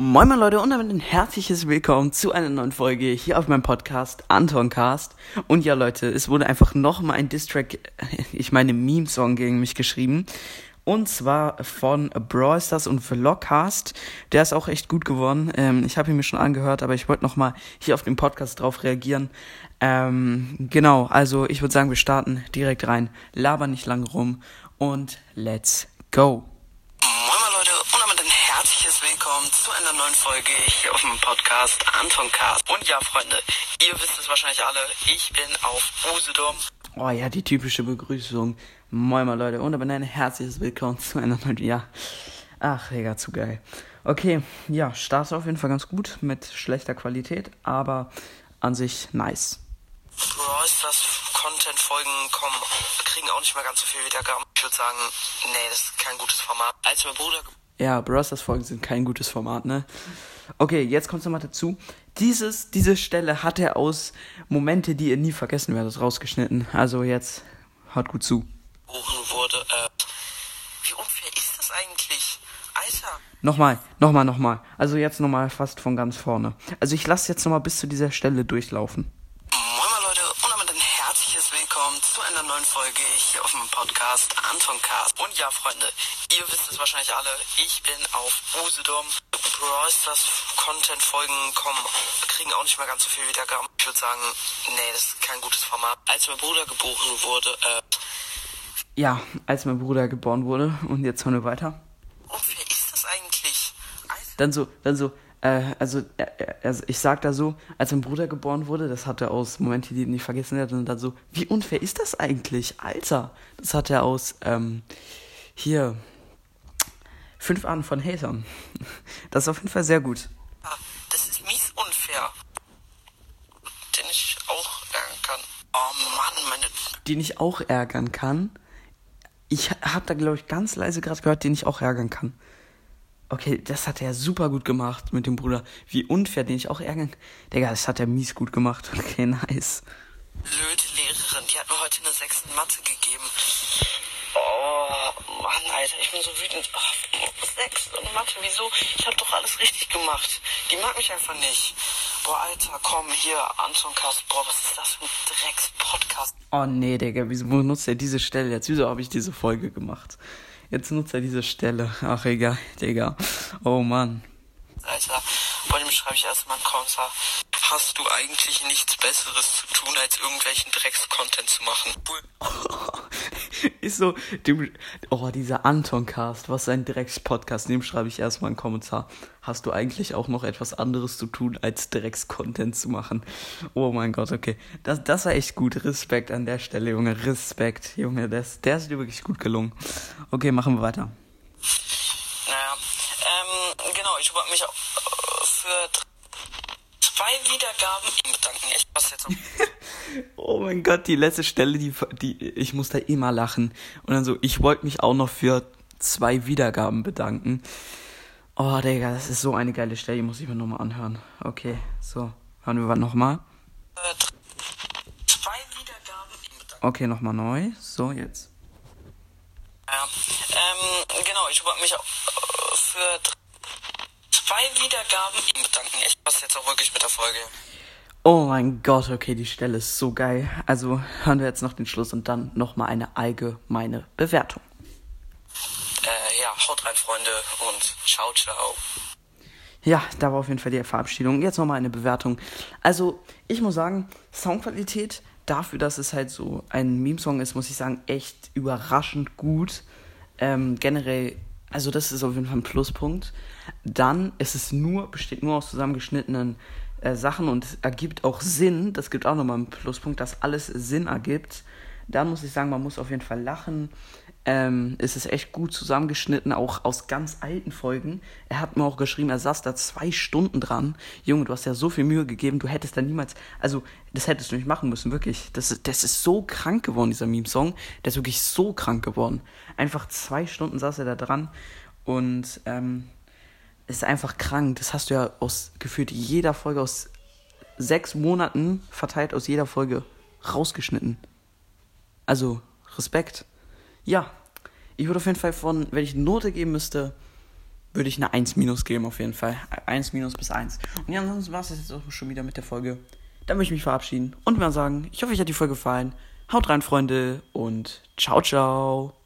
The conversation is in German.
Moin moin Leute und damit ein herzliches Willkommen zu einer neuen Folge hier auf meinem Podcast Antoncast. Und ja Leute, es wurde einfach nochmal ein Distrack, ich meine Meme-Song gegen mich geschrieben. Und zwar von Brawl Stars und Vlogcast. Der ist auch echt gut geworden. Ähm, ich habe ihn mir schon angehört, aber ich wollte nochmal hier auf den Podcast drauf reagieren. Ähm, genau, also ich würde sagen, wir starten direkt rein. Laber nicht lange rum und let's go. Willkommen zu einer neuen Folge hier auf dem Podcast Anton Cast. Und ja, Freunde, ihr wisst es wahrscheinlich alle, ich bin auf Usedom. Oh ja, die typische Begrüßung. Moin mal Leute und aber ein herzliches Willkommen zu einer neuen, ja. Ach, Digga, zu geil. Okay, ja, Start auf jeden Fall ganz gut mit schlechter Qualität, aber an sich nice. Bro, ist das Content-Folgen kommen, kriegen auch nicht mehr ganz so viel Wiedergaben. Ich würde sagen, nee, das ist kein gutes Format. Als mein Bruder ja, Brosters Folgen sind kein gutes Format, ne? Okay, jetzt kommt nochmal dazu. Dieses, diese Stelle hat er aus Momente, die ihr nie vergessen werdet, rausgeschnitten. Also jetzt, hört gut zu. Wurde, äh, wie unfair ist das eigentlich? Alter. Nochmal, nochmal, nochmal. Also jetzt nochmal fast von ganz vorne. Also ich lasse jetzt nochmal bis zu dieser Stelle durchlaufen zu einer neuen Folge hier auf dem Podcast Anton Cast. Und ja, Freunde, ihr wisst es wahrscheinlich alle, ich bin auf Usedom. Brawl Stars Content-Folgen kommen, kriegen auch nicht mehr ganz so viel Wiedergaben. Ich würde sagen, nee, das ist kein gutes Format. Als mein Bruder geboren wurde, äh... Ja, als mein Bruder geboren wurde. Und jetzt hören wir weiter. Und wer ist das eigentlich? Dann so, dann so, äh, also, äh, also ich sag da so, als mein Bruder geboren wurde, das hat er aus Momente, die nicht vergessen hat, und dann so, wie unfair ist das eigentlich? Alter, das hat er aus, ähm, hier, fünf Arten von Hatern. Das ist auf jeden Fall sehr gut. Ah, das ist mies unfair. Den ich auch ärgern kann. Oh Mann, meine... Den ich auch ärgern kann? Ich hab da, glaube ich, ganz leise gerade gehört, den ich auch ärgern kann. Okay, das hat er super gut gemacht mit dem Bruder. Wie unfair, den ich auch ärgern. Digga, das hat er mies gut gemacht. Okay, nice. Blöde Lehrerin, die hat mir heute eine 6 in Mathe gegeben. Oh, Mann, Alter, ich bin so wütend. Oh, 6 in Mathe, wieso? Ich hab doch alles richtig gemacht. Die mag mich einfach nicht. Boah, Alter, komm, hier, Anton Kast. Boah, was ist das für ein Drecks-Podcast? Oh, nee, Digga, wieso benutzt er diese Stelle jetzt? Wieso habe ich diese Folge gemacht? Jetzt nutzt er diese Stelle. Ach, egal, Digga. Oh Mann. Alter, vor dem schreibe ich erstmal einen Kommentar. Hast du eigentlich nichts Besseres zu tun, als irgendwelchen Drecks-Content zu machen? Cool. Ist so, dem, oh, dieser Anton-Cast, was ein Drecks-Podcast, dem schreibe ich erstmal einen Kommentar. Hast du eigentlich auch noch etwas anderes zu tun, als Drecks-Content zu machen? Oh mein Gott, okay. Das, das war echt gut. Respekt an der Stelle, Junge. Respekt, Junge. Das, der ist dir wirklich gut gelungen. Okay, machen wir weiter. Naja, ähm, genau, ich wollte mich für zwei Wiedergaben bedanken. Ich was jetzt Oh mein Gott, die letzte Stelle, die, die ich muss da immer lachen. Und dann so, ich wollte mich auch noch für zwei Wiedergaben bedanken. Oh, Digga, das ist so eine geile Stelle, die muss ich mir nochmal anhören. Okay, so, hören wir nochmal. Äh, zwei Wiedergaben Okay, nochmal neu. So, jetzt. Ja, ähm, genau, ich wollte mich auch äh, für zwei Wiedergaben bedanken. Ich passe jetzt auch wirklich mit der Folge. Oh mein Gott, okay, die Stelle ist so geil. Also hören wir jetzt noch den Schluss und dann nochmal eine allgemeine Bewertung. Äh, ja, haut rein, Freunde, und ciao, ciao. Ja, da war auf jeden Fall die Verabschiedung. Jetzt nochmal eine Bewertung. Also, ich muss sagen, Soundqualität dafür, dass es halt so ein Meme-Song ist, muss ich sagen, echt überraschend gut. Ähm, generell also das ist auf jeden Fall ein Pluspunkt. Dann ist es nur, besteht nur aus zusammengeschnittenen äh, Sachen und ergibt auch Sinn. Das gibt auch nochmal einen Pluspunkt, dass alles Sinn ergibt. Dann muss ich sagen, man muss auf jeden Fall lachen. Ähm, es ist echt gut zusammengeschnitten, auch aus ganz alten Folgen. Er hat mir auch geschrieben, er saß da zwei Stunden dran. Junge, du hast ja so viel Mühe gegeben, du hättest da niemals, also das hättest du nicht machen müssen, wirklich. Das, das ist so krank geworden, dieser Meme-Song. Der ist wirklich so krank geworden. Einfach zwei Stunden saß er da dran und ähm, ist einfach krank. Das hast du ja aus gefühlt jeder Folge aus sechs Monaten verteilt aus jeder Folge rausgeschnitten. Also Respekt. Ja, ich würde auf jeden Fall von, wenn ich eine Note geben müsste, würde ich eine 1 minus geben auf jeden Fall. 1 minus bis 1. Und ja, ansonsten war es jetzt auch schon wieder mit der Folge. Dann möchte ich mich verabschieden und mal sagen, ich hoffe, euch hat die Folge gefallen. Haut rein, Freunde, und ciao, ciao.